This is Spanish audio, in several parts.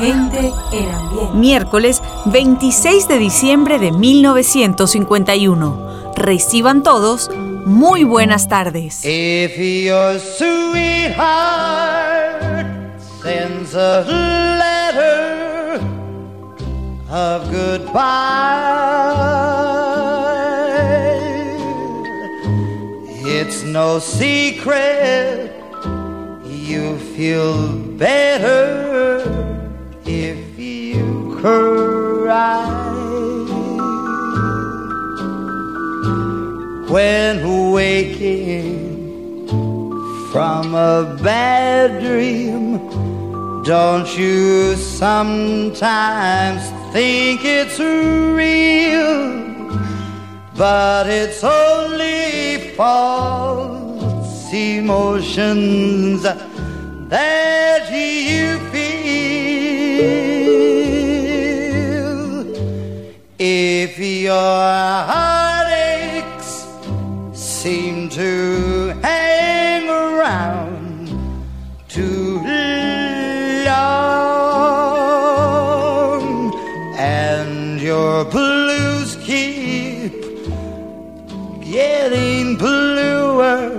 gente eran bien. Miércoles 26 de diciembre de 1951. Reciban todos muy buenas tardes. If your sweetheart sends a letter of goodbye, it's no secret you feel better you cry. when waking from a bad dream. Don't you sometimes think it's real? But it's only false emotions that you If your heartaches seem to hang around too long, and your blues keep getting bluer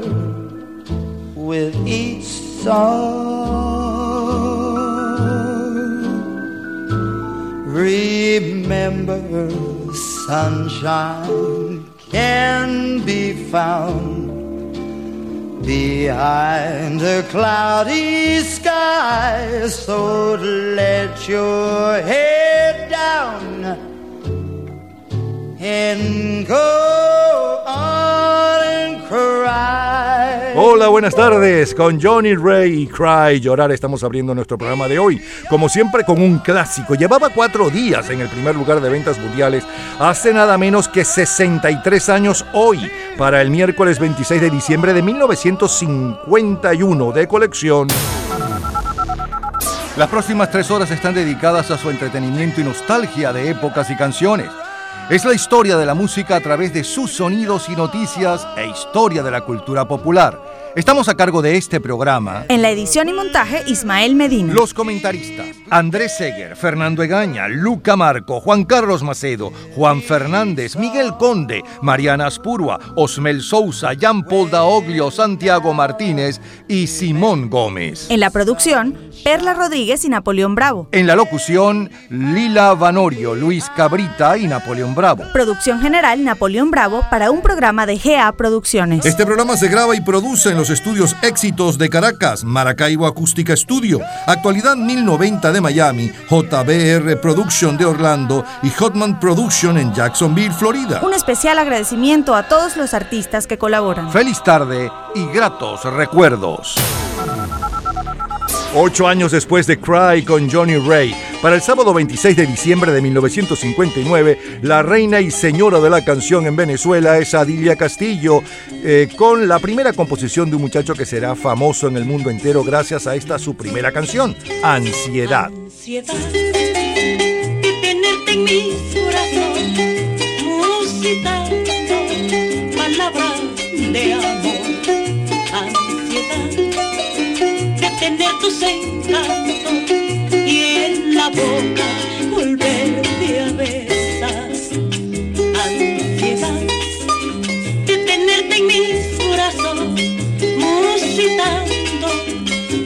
with each song. Remember, sunshine can be found behind a cloudy sky. So let your head down and go on. Hola, buenas tardes. Con Johnny Ray y Cry Llorar estamos abriendo nuestro programa de hoy. Como siempre con un clásico. Llevaba cuatro días en el primer lugar de ventas mundiales. Hace nada menos que 63 años hoy. Para el miércoles 26 de diciembre de 1951 de colección. Las próximas tres horas están dedicadas a su entretenimiento y nostalgia de épocas y canciones. Es la historia de la música a través de sus sonidos y noticias e historia de la cultura popular. Estamos a cargo de este programa. En la edición y montaje, Ismael Medina. Los comentaristas: Andrés Seger, Fernando Egaña, Luca Marco, Juan Carlos Macedo, Juan Fernández, Miguel Conde, Mariana Aspurua, Osmel Sousa, Jean Paul Daoglio, Santiago Martínez y Simón Gómez. En la producción, Perla Rodríguez y Napoleón Bravo. En la locución, Lila Vanorio, Luis Cabrita y Napoleón Bravo. Producción general, Napoleón Bravo, para un programa de GA Producciones. Este programa se graba y produce en los estudios Éxitos de Caracas, Maracaibo Acústica Studio, Actualidad 1090 de Miami, JBR Production de Orlando y Hotman Production en Jacksonville, Florida. Un especial agradecimiento a todos los artistas que colaboran. Feliz tarde y gratos recuerdos. Ocho años después de Cry con Johnny Ray, para el sábado 26 de diciembre de 1959, la reina y señora de la canción en Venezuela es Adilia Castillo, eh, con la primera composición de un muchacho que será famoso en el mundo entero gracias a esta su primera canción, Ansiedad. Ansiedad tenerte en mi corazón, de amor. Tener tus encantos y en la boca volverte a besar. Ansiedad de tenerte en mi corazón, musitando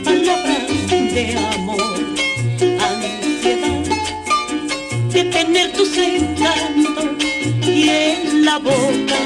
palabras de amor. Ansiedad de tener tus encantos y en la boca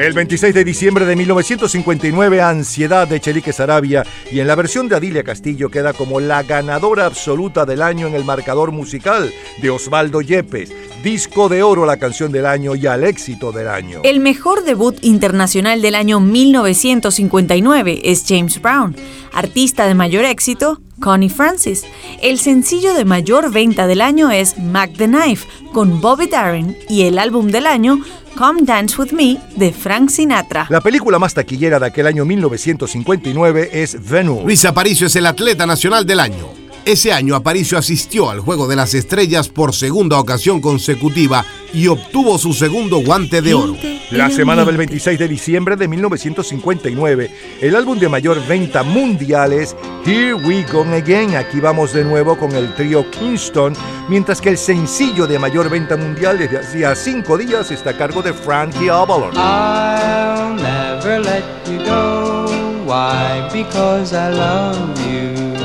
El 26 de diciembre de 1959, Ansiedad de Chelique Sarabia y en la versión de Adilia Castillo queda como la ganadora absoluta del año en el marcador musical de Osvaldo Yepes. Disco de oro la canción del año y al éxito del año. El mejor debut internacional del año 1959 es James Brown. Artista de mayor éxito, Connie Francis. El sencillo de mayor venta del año es Mac the Knife con Bobby Darin y el álbum del año Come Dance With Me de Frank Sinatra. La película más taquillera de aquel año 1959 es Venus. Luis Aparicio es el atleta nacional del año. Ese año Aparicio asistió al Juego de las Estrellas por segunda ocasión consecutiva y obtuvo su segundo guante de oro. La semana del 26 de diciembre de 1959, el álbum de mayor venta mundial es Here We Go Again. Aquí vamos de nuevo con el trío Kingston, mientras que el sencillo de mayor venta mundial desde hacía cinco días está a cargo de Frankie Avalon. I'll never let you go. Why? Because I love you.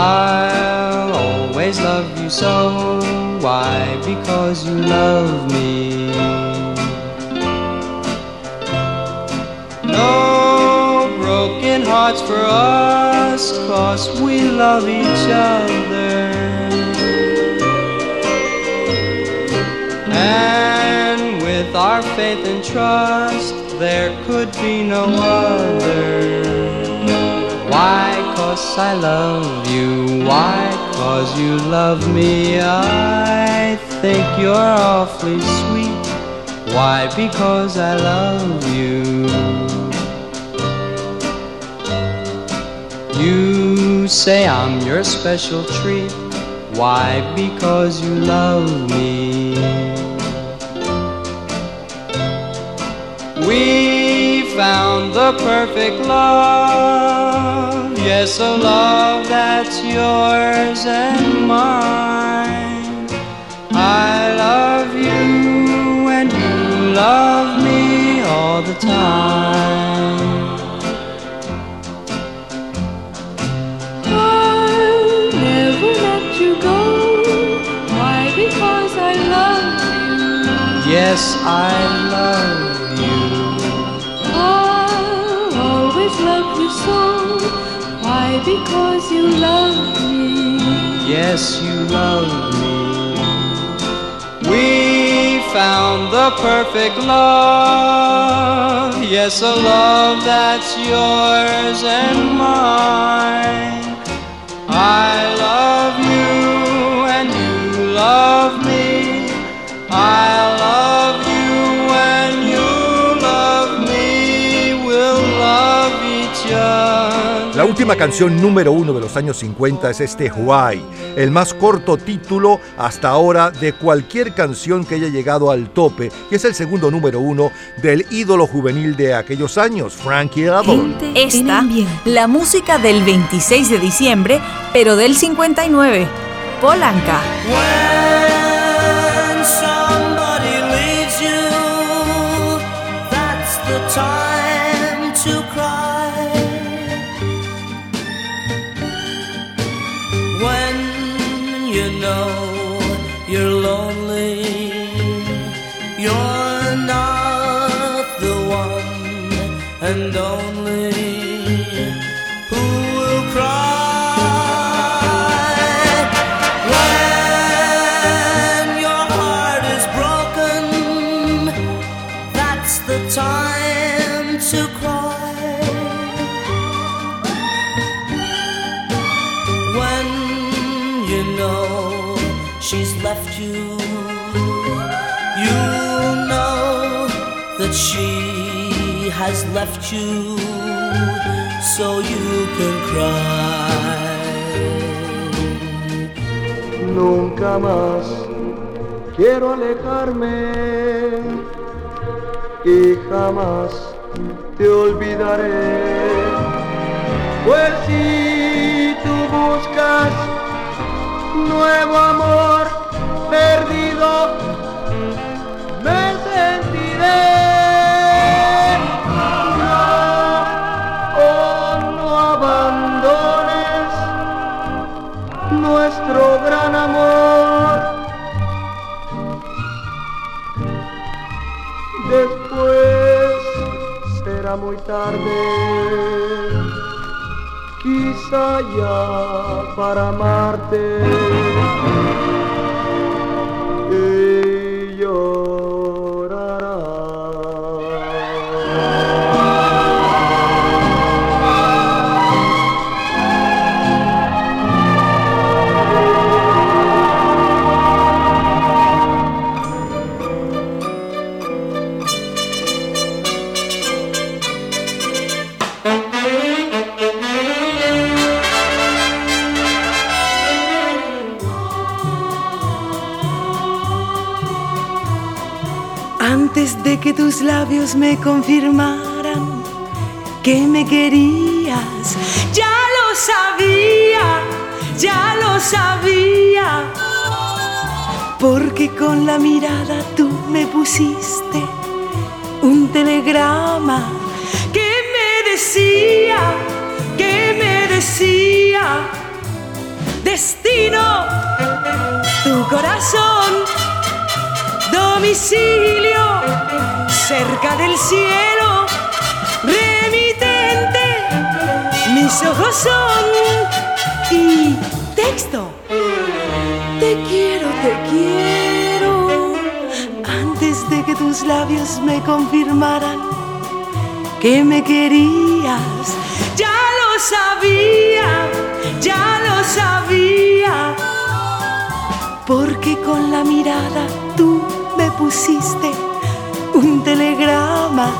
I'll always love you so. Why? Because you love me. No broken hearts for us, cause we love each other. And with our faith and trust, there could be no other. Why? Cause I love you. Why? Cause you love me. I think you're awfully sweet. Why? Because I love you. You say I'm your special treat. Why? Because you love me. We found the perfect love. Yes, a love that's yours and mine. I love you and you love me all the time. I'll never let you go. Why? Because I love you. Yes, I love you. I'll always love you so. Why? Because you love me. Yes, you love me. We found the perfect love. Yes, a love that's yours and mine. I love you and you love me. I love última canción número uno de los años 50 es este Why, el más corto título hasta ahora de cualquier canción que haya llegado al tope y es el segundo número uno del ídolo juvenil de aquellos años, Frankie Avalon. Esta, la música del 26 de diciembre, pero del 59. Polanca. Know so you can cry. Nunca más quiero alejarme y jamás te olvidaré. Pues si tú buscas nuevo amor perdido, nuestro gran amor. Después será muy tarde, quizá ya para amarte. Me confirmaran que me querías, ya lo sabía, ya lo sabía. Porque con la mirada tú me pusiste un telegrama que me decía, que me decía, destino, tu corazón domicilio cerca del cielo, remitente, mis ojos son y texto. Te quiero, te quiero, antes de que tus labios me confirmaran que me querías. Ya lo sabía, ya lo sabía, porque con la mirada tú me pusiste telegrama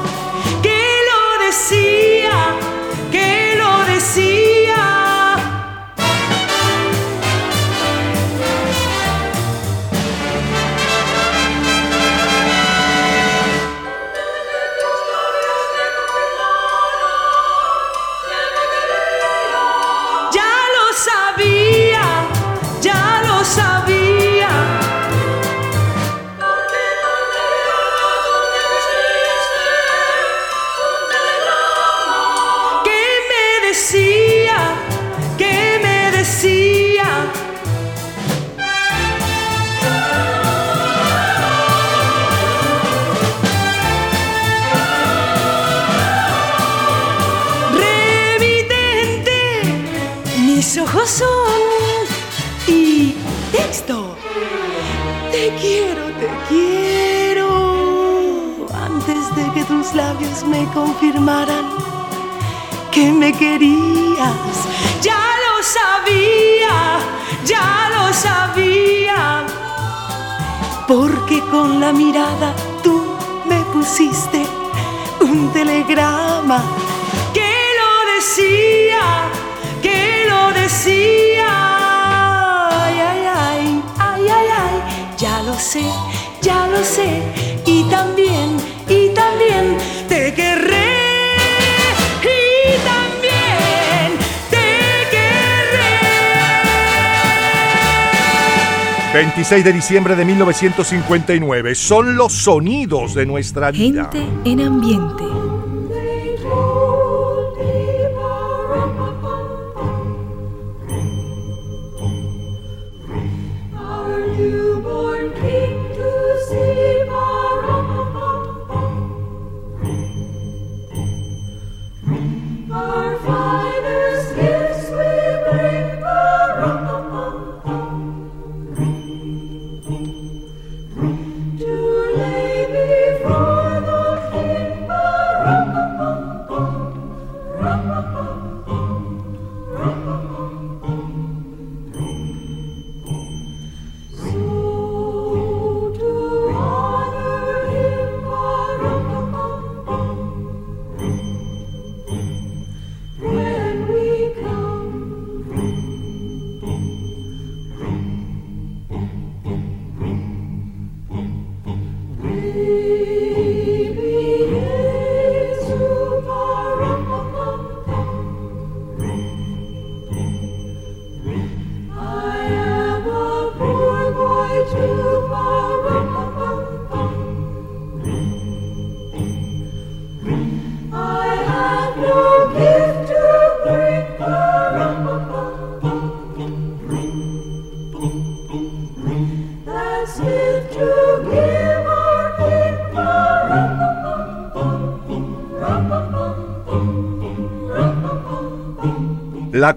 26 de diciembre de 1959. Son los sonidos de nuestra vida. Gente en ambiente.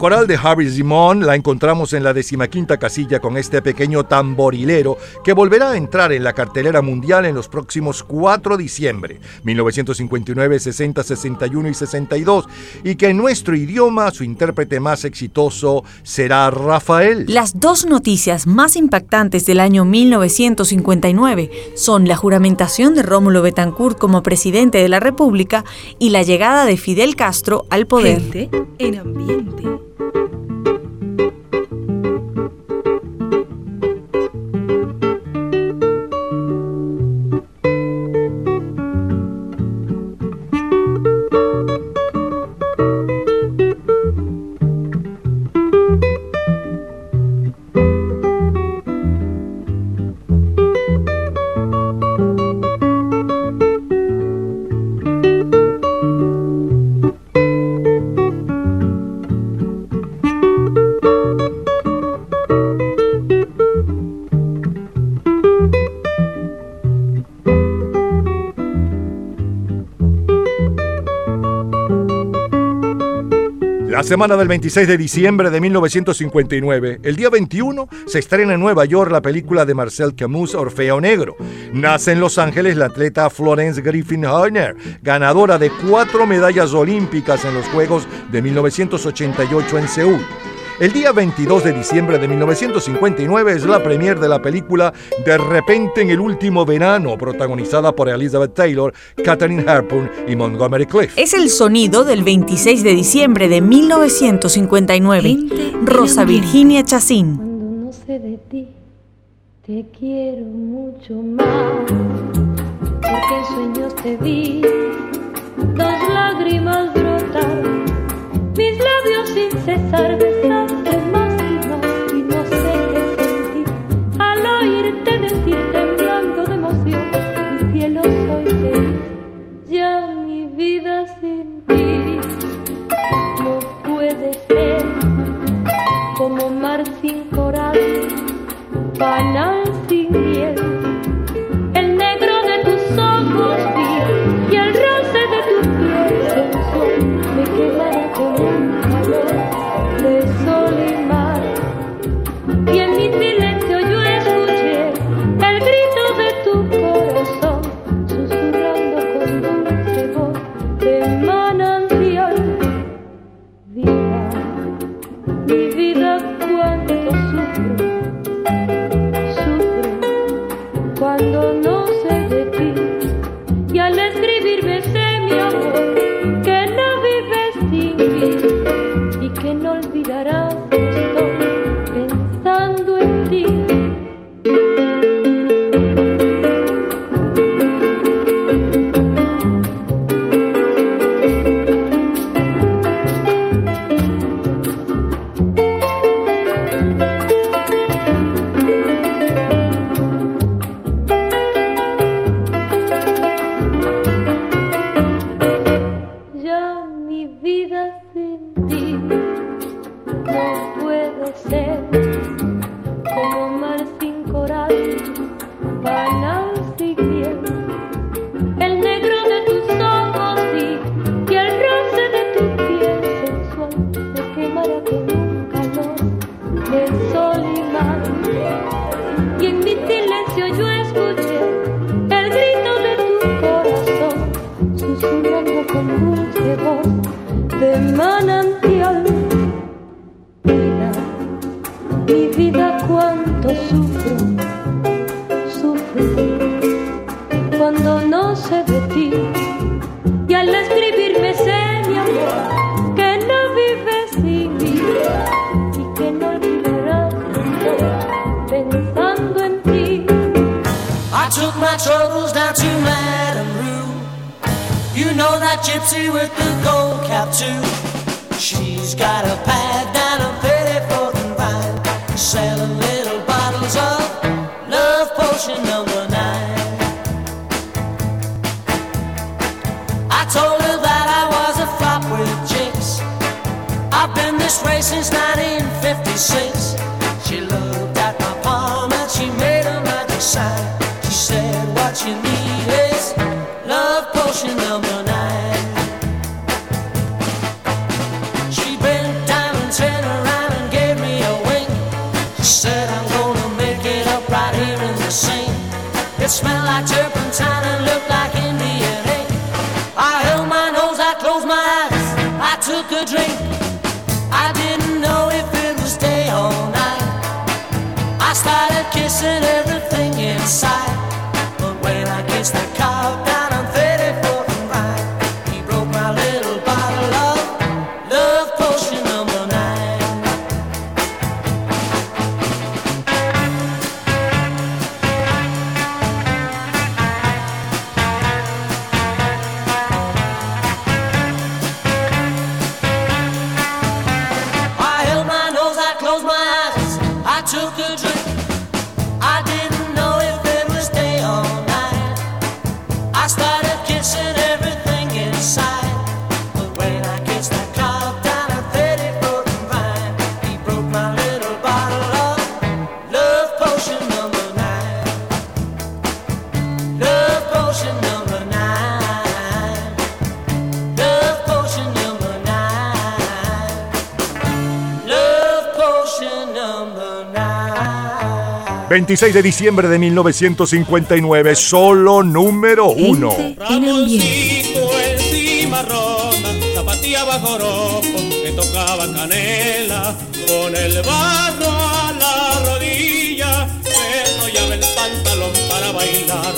Coral de Harry Zimón la encontramos en la decimaquinta casilla con este pequeño tamborilero que volverá a entrar en la cartelera mundial en los próximos 4 de diciembre, 1959, 60, 61 y 62, y que en nuestro idioma su intérprete más exitoso será Rafael. Las dos noticias más impactantes del año 1959 son la juramentación de Rómulo Betancourt como presidente de la República y la llegada de Fidel Castro al poder. Gente en ambiente. Semana del 26 de diciembre de 1959, el día 21, se estrena en Nueva York la película de Marcel Camus, Orfeo Negro. Nace en Los Ángeles la atleta Florence Griffin Horner, ganadora de cuatro medallas olímpicas en los Juegos de 1988 en Seúl. El día 22 de diciembre de 1959 es la premier de la película De repente en el último verano, protagonizada por Elizabeth Taylor, Katharine Hepburn y Montgomery Clift. Es el sonido del 26 de diciembre de 1959. Rosa Virginia Chacín. Cuando no sé de ti, te quiero mucho más. Porque en sueños te vi, dos lágrimas brotaron, mis labios sin cesar 26 de diciembre de 1959, solo número uno. Ramoncito en cimarrona, zapatilla bajo ropo, que tocaba canela, con el barro a la rodilla, me enrollaba el pantalón para bailar.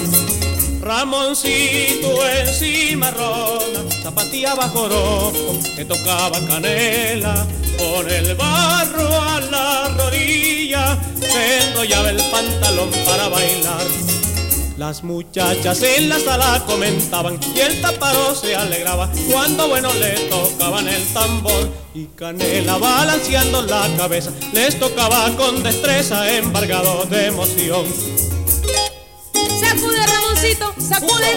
Ramoncito en cimarrona, zapatilla bajo ropo, que tocaba canela, con el barro a la rodilla, me enrollaba el pantalón para bailar. Las muchachas en la sala comentaban y el taparo se alegraba cuando bueno le tocaban el tambor y Canela balanceando la cabeza les tocaba con destreza embargado de emoción. Sacude, Ramoncito, sacude.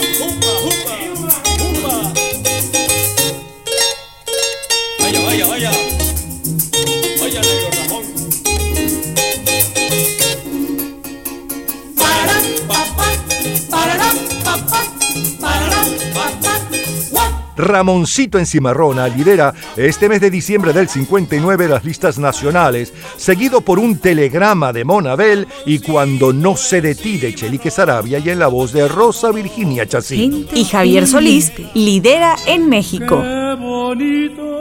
Ramoncito en Cimarrona lidera este mes de diciembre del 59 las listas nacionales, seguido por un telegrama de Monabel y Cuando no sé de ti de Chelique Sarabia y en la voz de Rosa Virginia Chacín. Y Javier Solís lidera en México. Qué bonito.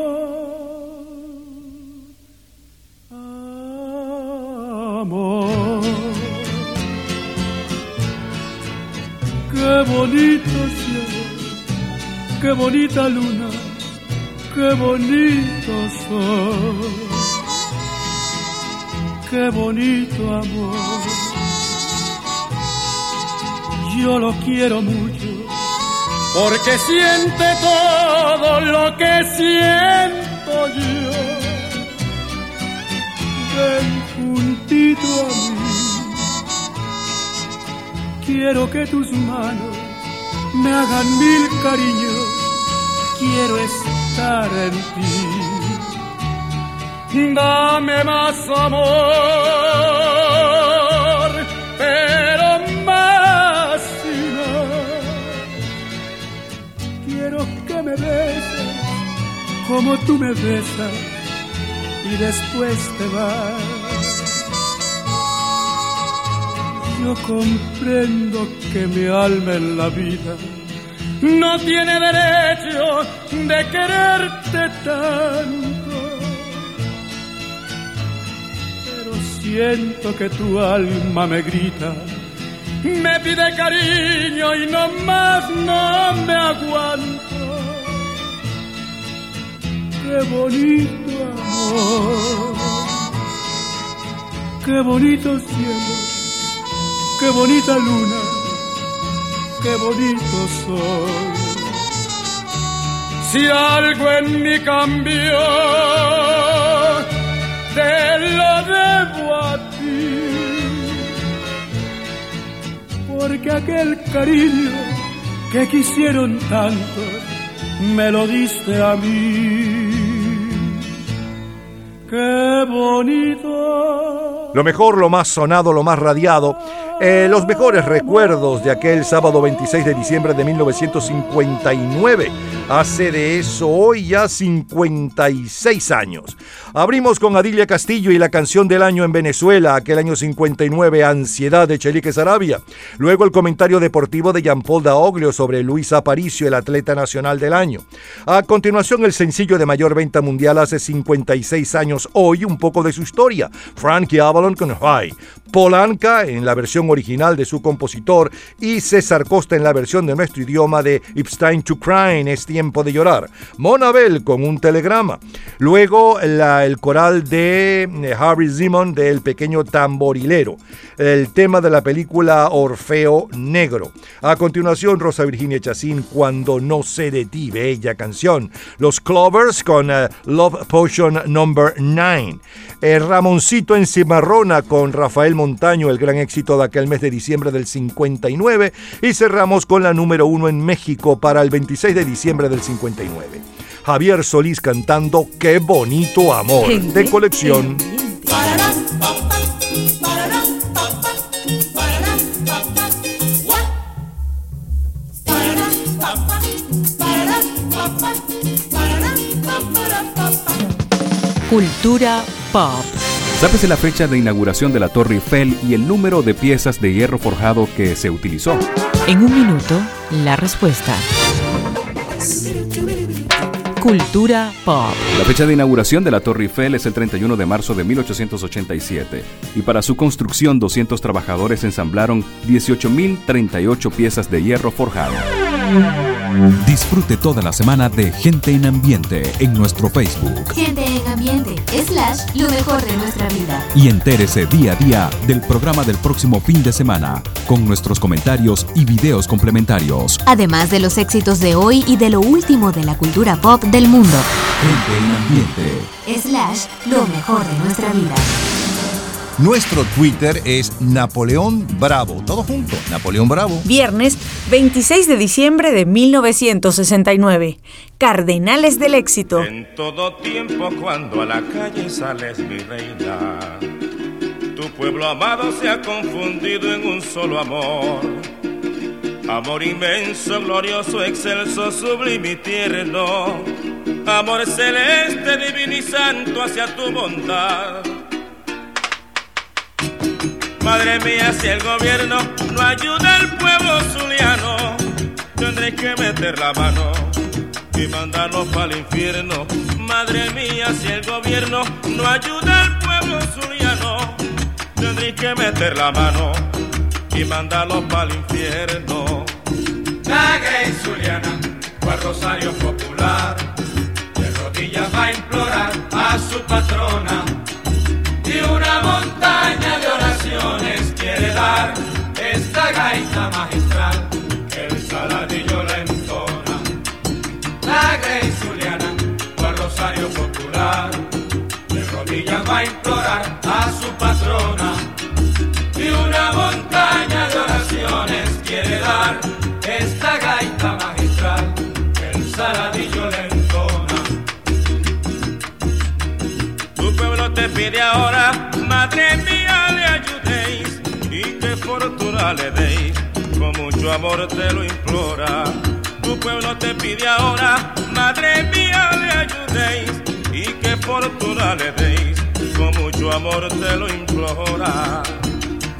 Amor. Qué bonito. Qué bonita luna. Qué bonito sol. Qué bonito amor. Yo lo quiero mucho porque siente todo lo que siento yo. Ven juntito a mí, quiero que tus manos me hagan mil cariños, quiero estar en ti. Dame más amor, pero más si no quiero que me beses como tú me besas y después te vas. Yo comprendo que mi alma en la vida no tiene derecho de quererte tanto, pero siento que tu alma me grita me pide cariño y no más no me aguanto. Qué bonito amor, qué bonito cielo, qué bonita luna, qué bonito sol. Si algo en mí cambió, te lo debo a ti porque aquel cariño que quisieron tanto me lo diste a mí. Qué bonito Lo mejor, lo más sonado, lo más radiado. Eh, los mejores recuerdos de aquel sábado 26 de diciembre de 1959. Hace de eso hoy ya 56 años. Abrimos con Adilia Castillo y la canción del año en Venezuela, aquel año 59, Ansiedad de Chelique Sarabia. Luego el comentario deportivo de Jean-Paul Daoglio sobre Luis Aparicio, el atleta nacional del año. A continuación, el sencillo de mayor venta mundial hace 56 años hoy, un poco de su historia. Frankie Avalon con High. Polanca en la versión original de su compositor y César Costa en la versión de nuestro idioma de It's Time to Cry, es tiempo de llorar. Monabel con un telegrama. Luego el coral de eh, Harry Simon del pequeño tamborilero. El tema de la película Orfeo Negro. A continuación Rosa Virginia Chacín Cuando no sé de ti, bella canción. Los Clovers con eh, Love Potion Number 9. Eh, Ramoncito en Cimarrona con Rafael Montaño, el gran éxito de aquel mes de diciembre del 59. Y cerramos con la número uno en México para el 26 de diciembre del 59. Javier Solís cantando Qué bonito amor, de colección. Cultura pop. Sápese la fecha de inauguración de la Torre Eiffel y el número de piezas de hierro forjado que se utilizó. En un minuto, la respuesta. Cultura pop. La fecha de inauguración de la Torre Eiffel es el 31 de marzo de 1887 y para su construcción 200 trabajadores ensamblaron 18.038 piezas de hierro forjado. Disfrute toda la semana de Gente en Ambiente en nuestro Facebook Gente en ambiente, slash, lo mejor de nuestra vida. y entérese día a día del programa del próximo fin de semana con nuestros comentarios y videos complementarios. Además de los éxitos de hoy y de lo último de la cultura pop del mundo. Gente en Ambiente. Slash, lo mejor de nuestra vida. Nuestro Twitter es Napoleón Bravo. Todo junto, Napoleón Bravo. Viernes 26 de diciembre de 1969. Cardenales del éxito. En todo tiempo cuando a la calle sales mi reina, tu pueblo amado se ha confundido en un solo amor. Amor inmenso, glorioso, excelso, sublime y tierno. Amor celeste, divino y santo hacia tu bondad. Madre mía, si el gobierno no ayuda al pueblo zuliano, tendré que meter la mano y mandarlos para el infierno. Madre mía, si el gobierno no ayuda al pueblo zuliano, tendré que meter la mano y mandarlos para el infierno. La Grey Zuliana, cual rosario popular, de rodillas va a implorar a su patrona y una montaña de oraciones quiere dar esta gaita magistral el saladillo la entona. La Grey Zuliana, cual rosario popular, de rodillas va a implorar a su patrona y una montaña de oraciones quiere dar ahora, madre mía, le ayudéis y que fortuna le deis. Con mucho amor te lo implora. Tu pueblo te pide ahora, madre mía, le ayudéis y que fortuna le deis. Con mucho amor te lo implora.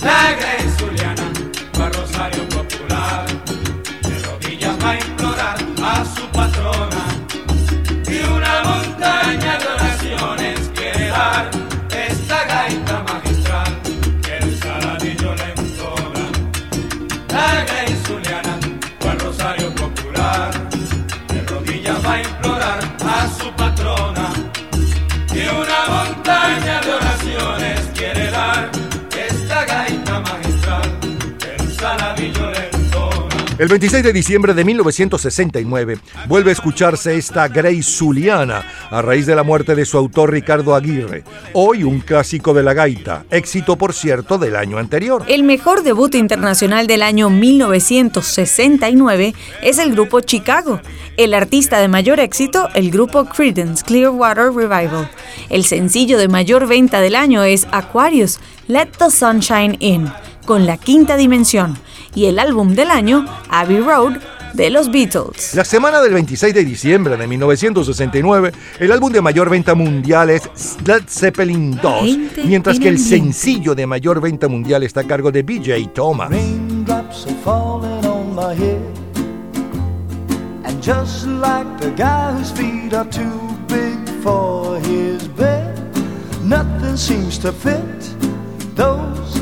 La Grey Zuliana, va Rosario Popular, de rodillas va el saladillo le entona. El 26 de diciembre de 1969 vuelve a escucharse esta Grace Zuliana a raíz de la muerte de su autor Ricardo Aguirre. Hoy un clásico de la gaita, éxito por cierto del año anterior. El mejor debut internacional del año 1969 es el grupo Chicago. El artista de mayor éxito, el grupo Creedence Clearwater Revival. El sencillo de mayor venta del año es Aquarius, Let the Sunshine In, con la quinta dimensión y el álbum del año, Abbey Road, de los Beatles. La semana del 26 de diciembre de 1969, el álbum de mayor venta mundial es Led Zeppelin 2, mientras que el sencillo de mayor venta mundial está a cargo de BJ Thomas. Raindrops are falling on my head. And just like the guy whose feet are too big for his bed, nothing seems to fit those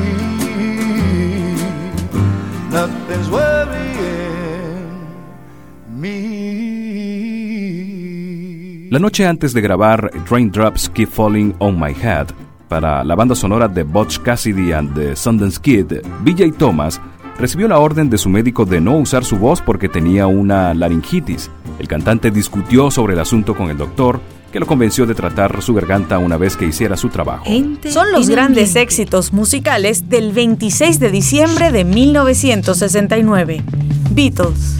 La noche antes de grabar Raindrops Keep Falling on My Head para la banda sonora de Butch Cassidy and the Sundance Kid, BJ Thomas recibió la orden de su médico de no usar su voz porque tenía una laringitis. El cantante discutió sobre el asunto con el doctor, que lo convenció de tratar su garganta una vez que hiciera su trabajo. Son los grandes éxitos musicales del 26 de diciembre de 1969. Beatles.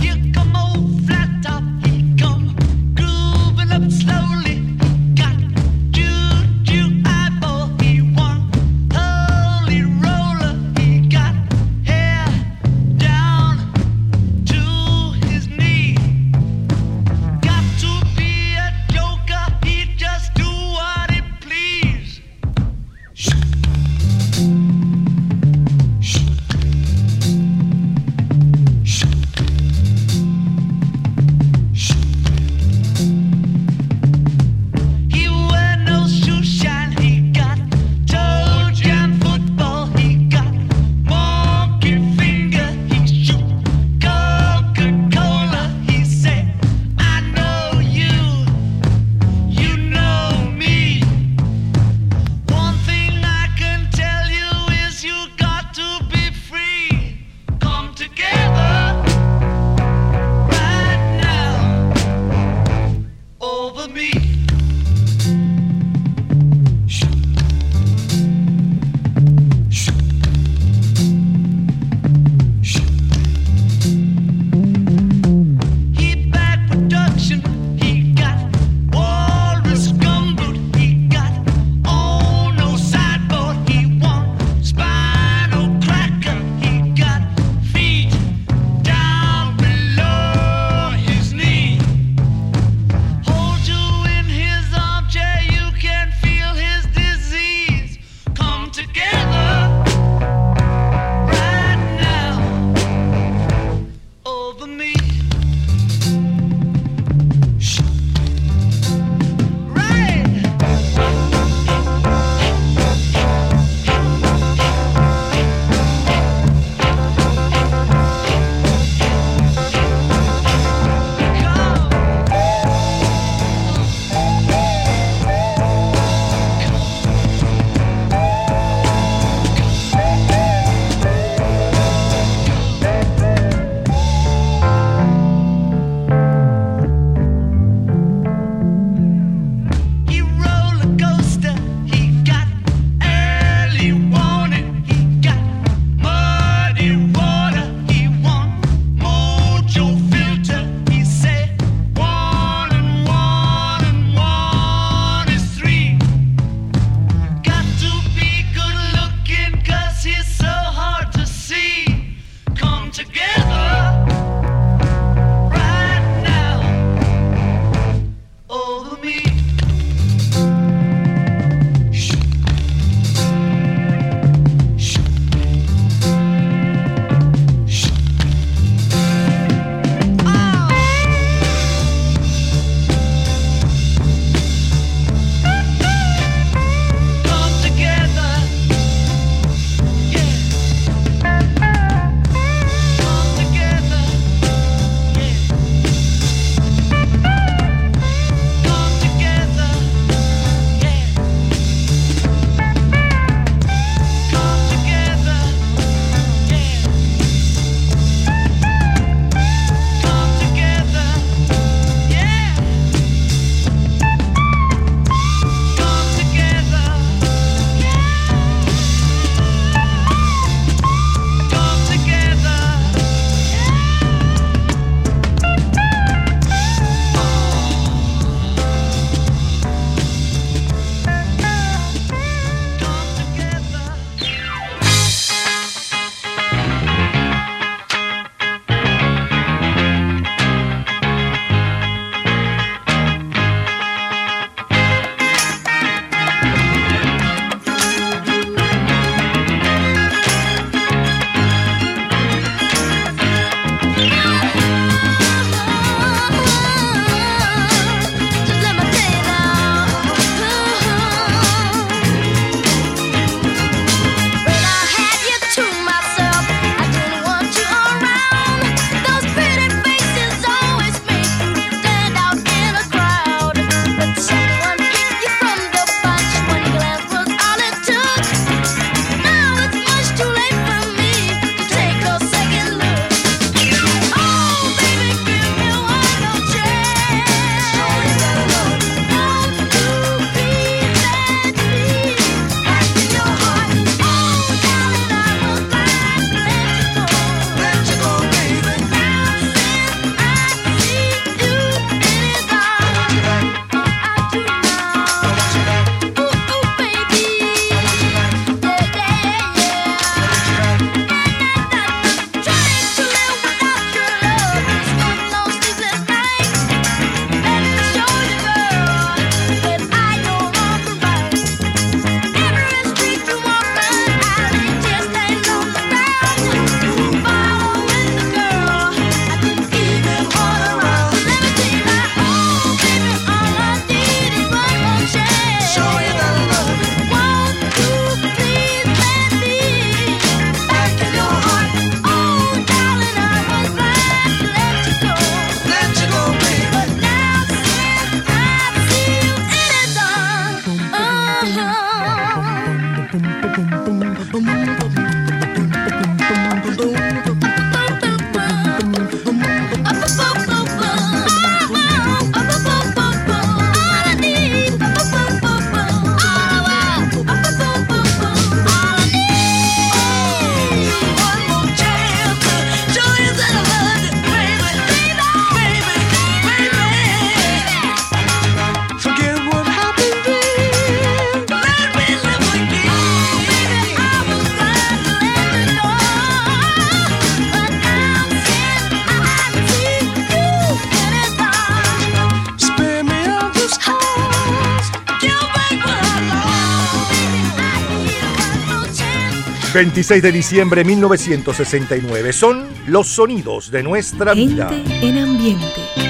26 de diciembre de 1969. Son los sonidos de nuestra vida. Gente en ambiente.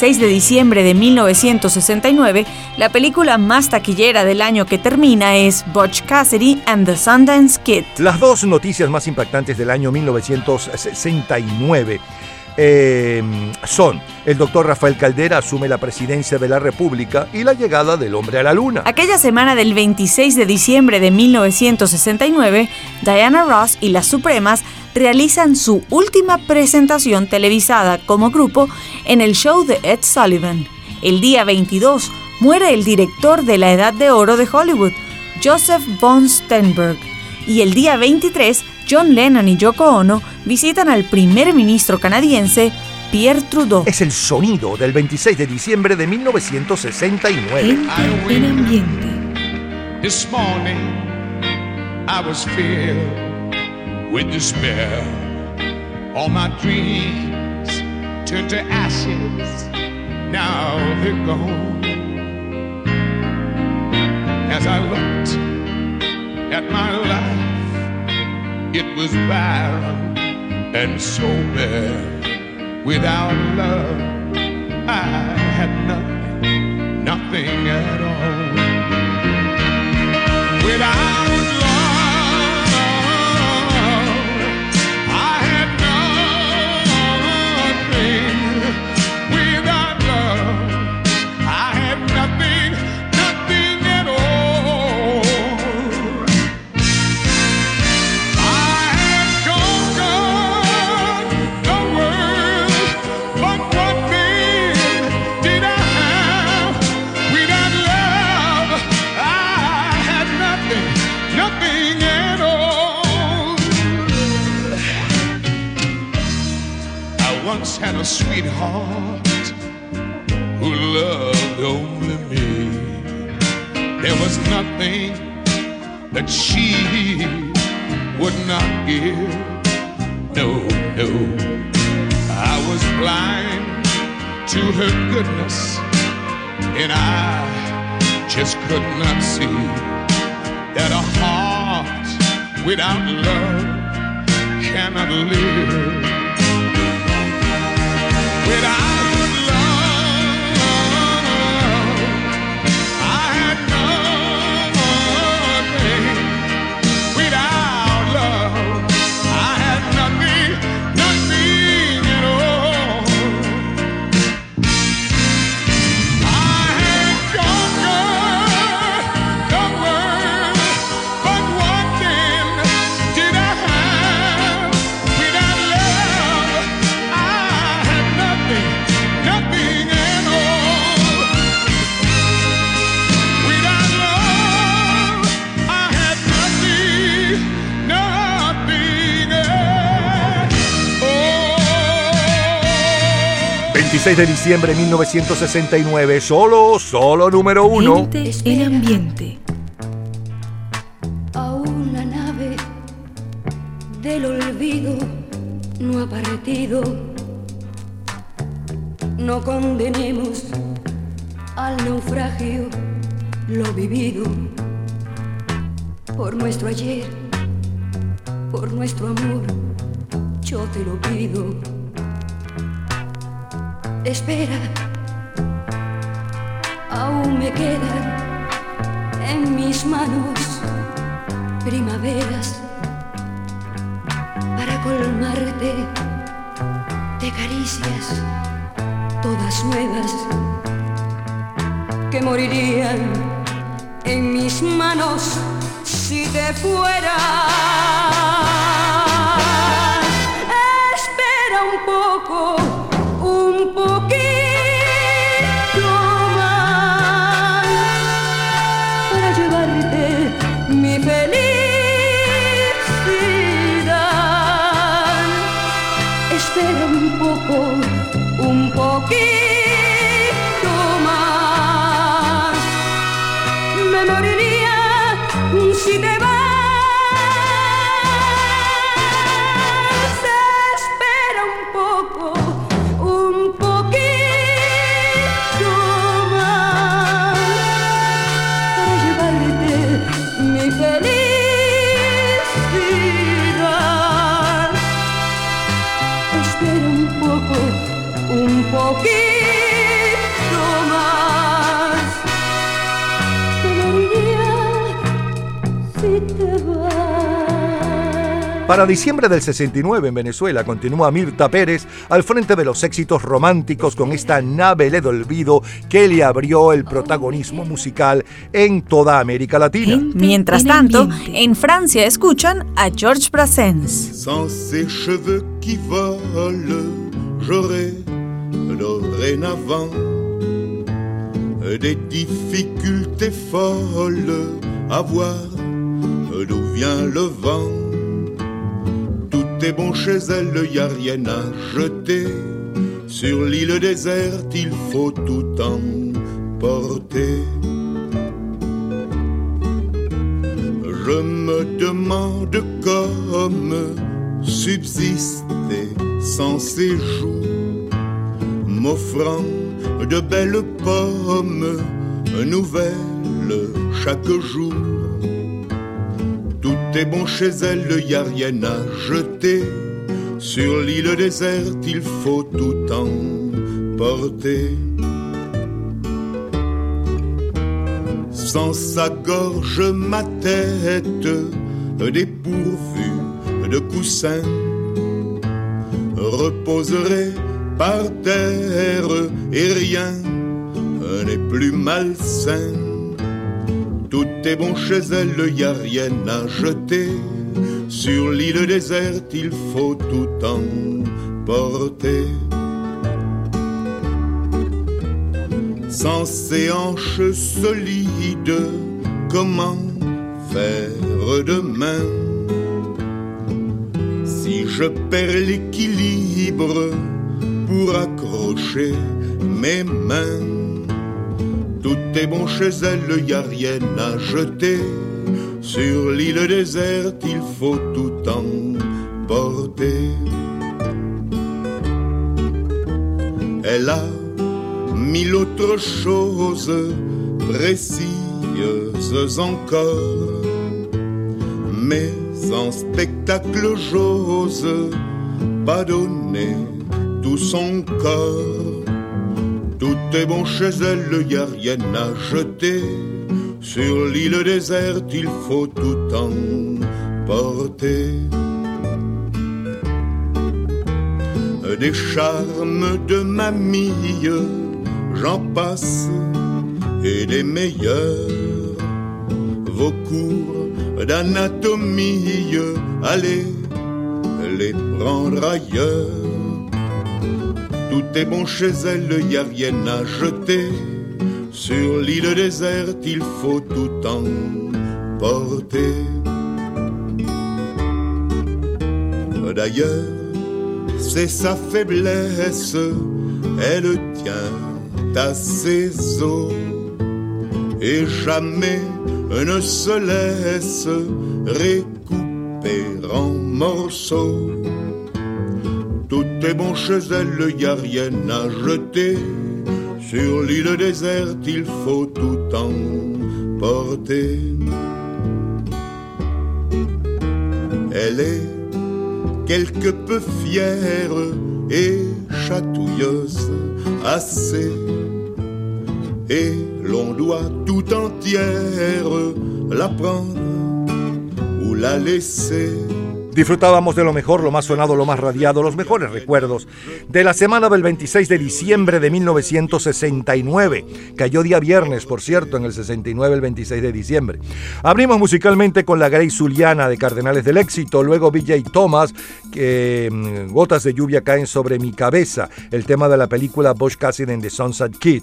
Aquel 26 de diciembre de 1969, la película más taquillera del año que termina es Butch Cassidy and the Sundance Kid. Las dos noticias más impactantes del año 1969 eh, son el doctor Rafael Caldera asume la presidencia de la República y la llegada del hombre a la luna. Aquella semana del 26 de diciembre de 1969, Diana Ross y las Supremas realizan su última presentación televisada como grupo en el show de Ed Sullivan. El día 22 muere el director de la Edad de Oro de Hollywood, Joseph von Sternberg, y el día 23 John Lennon y Yoko Ono visitan al primer ministro canadiense Pierre Trudeau. Es el sonido del 26 de diciembre de 1969. en ambiente. This morning I was filled with despair. All my dreams turned to ashes. Now they're gone. As I looked at my life, it was barren and so bare. Without love, I had nothing, nothing at all. Without sweetheart who loved only me. There was nothing that she would not give. No, no. I was blind to her goodness, and I just could not see that a heart without love cannot live. Without love, 26 de diciembre de 1969, solo, solo número uno. Gente en ambiente. a una nave del olvido no ha partido. No condenemos al naufragio lo vivido por nuestro ayer, por nuestro amor, yo te lo pido. Espera, aún me quedan en mis manos primaveras para colmarte de caricias todas nuevas que morirían en mis manos si te fueras. Para diciembre del 69 en Venezuela continúa Mirta Pérez al frente de los éxitos románticos con esta nave del olvido que le abrió el protagonismo musical en toda América Latina. Mientras tanto, en Francia escuchan a Georges Brassens. Sans ces cheveux qui volent, j'aurai dorénavant des difficultés folles à voir le vent. Tout est bon chez elle, y a rien à jeter. Sur l'île déserte, il faut tout emporter. Je me demande comme subsister sans séjour, m'offrant de belles pommes nouvelles chaque jour. Est bon chez elle, y a rien à jeter. Sur l'île déserte, il faut tout emporter. Sans sa gorge, ma tête dépourvue de coussins reposerait par terre et rien n'est plus malsain. Tout est bon chez elle, y a rien à jeter. Sur l'île déserte, il faut tout emporter. Sans ses hanches solides, comment faire demain? Si je perds l'équilibre pour accrocher mes mains, tout est bon chez elle, y a rien à jeter. Sur l'île déserte, il faut tout emporter. Elle a mille autres choses précieuses encore, mais en spectacle j'ose pas donner tout son corps. Tout est bon chez elle, y a rien à jeter. Sur l'île déserte, il faut tout emporter. Des charmes de mamie, j'en passe, et des meilleurs. Vos cours d'anatomie, allez les prendre ailleurs. Tout est bon chez elle, y a rien à jeter. Sur l'île déserte, il faut tout emporter. D'ailleurs, c'est sa faiblesse, elle tient à ses os et jamais ne se laisse récouper en morceaux. Tout est bon chez elle, y a rien à jeter. Sur l'île déserte, il faut tout emporter. Elle est quelque peu fière et chatouilleuse assez. Et l'on doit tout entière la prendre ou la laisser. Disfrutábamos de lo mejor, lo más sonado, lo más radiado, los mejores recuerdos de la semana del 26 de diciembre de 1969. Cayó día viernes, por cierto, en el 69, el 26 de diciembre. Abrimos musicalmente con la Grace Zuliana de Cardenales del Éxito, luego BJ Thomas, que mm, Gotas de lluvia caen sobre mi cabeza, el tema de la película Bush Cassidy and the Sunset Kid,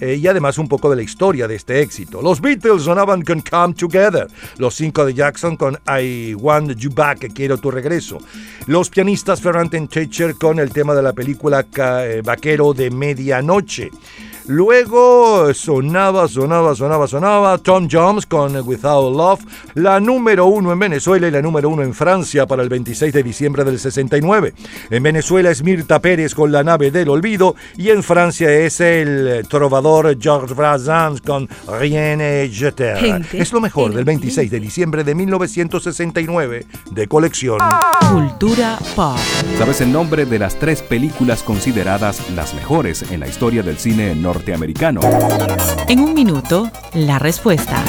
eh, y además un poco de la historia de este éxito. Los Beatles sonaban con Come Together, los cinco de Jackson con I Want You Back, tu regreso. Los pianistas Ferrant Teacher con el tema de la película eh, Vaquero de Medianoche. Luego sonaba, sonaba, sonaba, sonaba Tom Jones con Without Love, la número uno en Venezuela y la número uno en Francia para el 26 de diciembre del 69. En Venezuela es Mirta Pérez con La nave del olvido y en Francia es el trovador Georges Brassens con Rien et jeter. Gente Es lo mejor del 26 de diciembre de 1969 de colección. Cultura pop. ¿Sabes el nombre de las tres películas consideradas las mejores en la historia del cine norteamericano? En un minuto, la respuesta.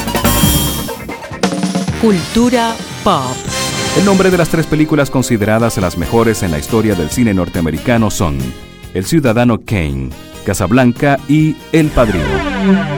Cultura pop. El nombre de las tres películas consideradas las mejores en la historia del cine norteamericano son El Ciudadano Kane, Casablanca y El Padrino.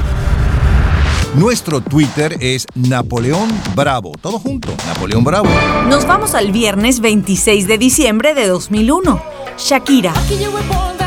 Nuestro Twitter es Napoleón Bravo. Todo junto, Napoleón Bravo. Nos vamos al viernes 26 de diciembre de 2001. Shakira. Can't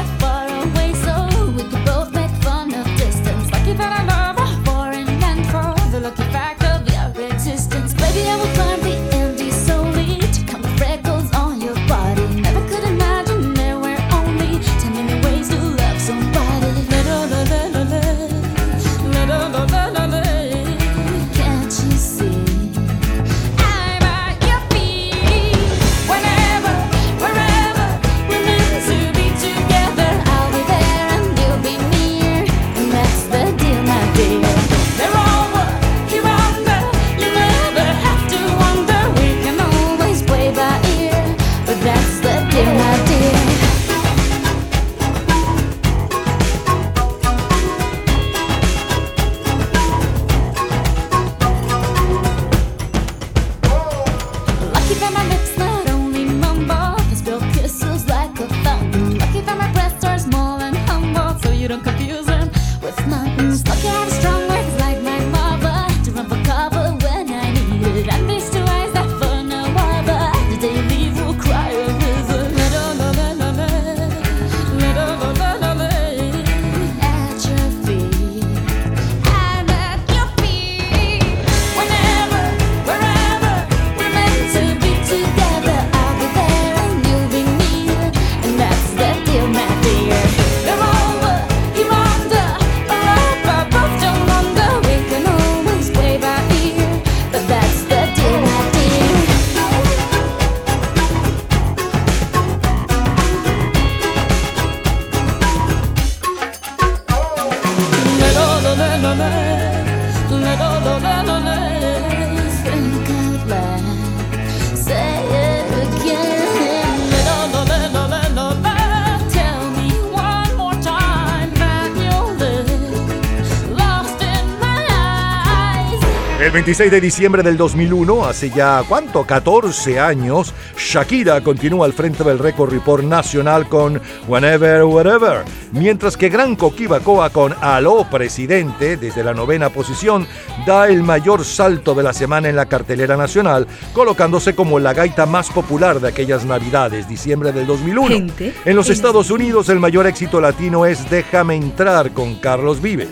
26 de diciembre del 2001, hace ya cuánto, 14 años, Shakira continúa al frente del récord report nacional con Whenever, Whatever, mientras que Gran Coquibacoa con Aló Presidente, desde la novena posición, da el mayor salto de la semana en la cartelera nacional, colocándose como la gaita más popular de aquellas navidades, diciembre del 2001. Gente en los Estados Unidos el mayor éxito latino es Déjame entrar con Carlos Vives.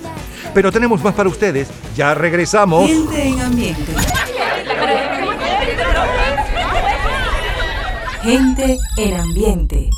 Pero tenemos más para ustedes, ya regresamos. Gente en ambiente. Gente en ambiente.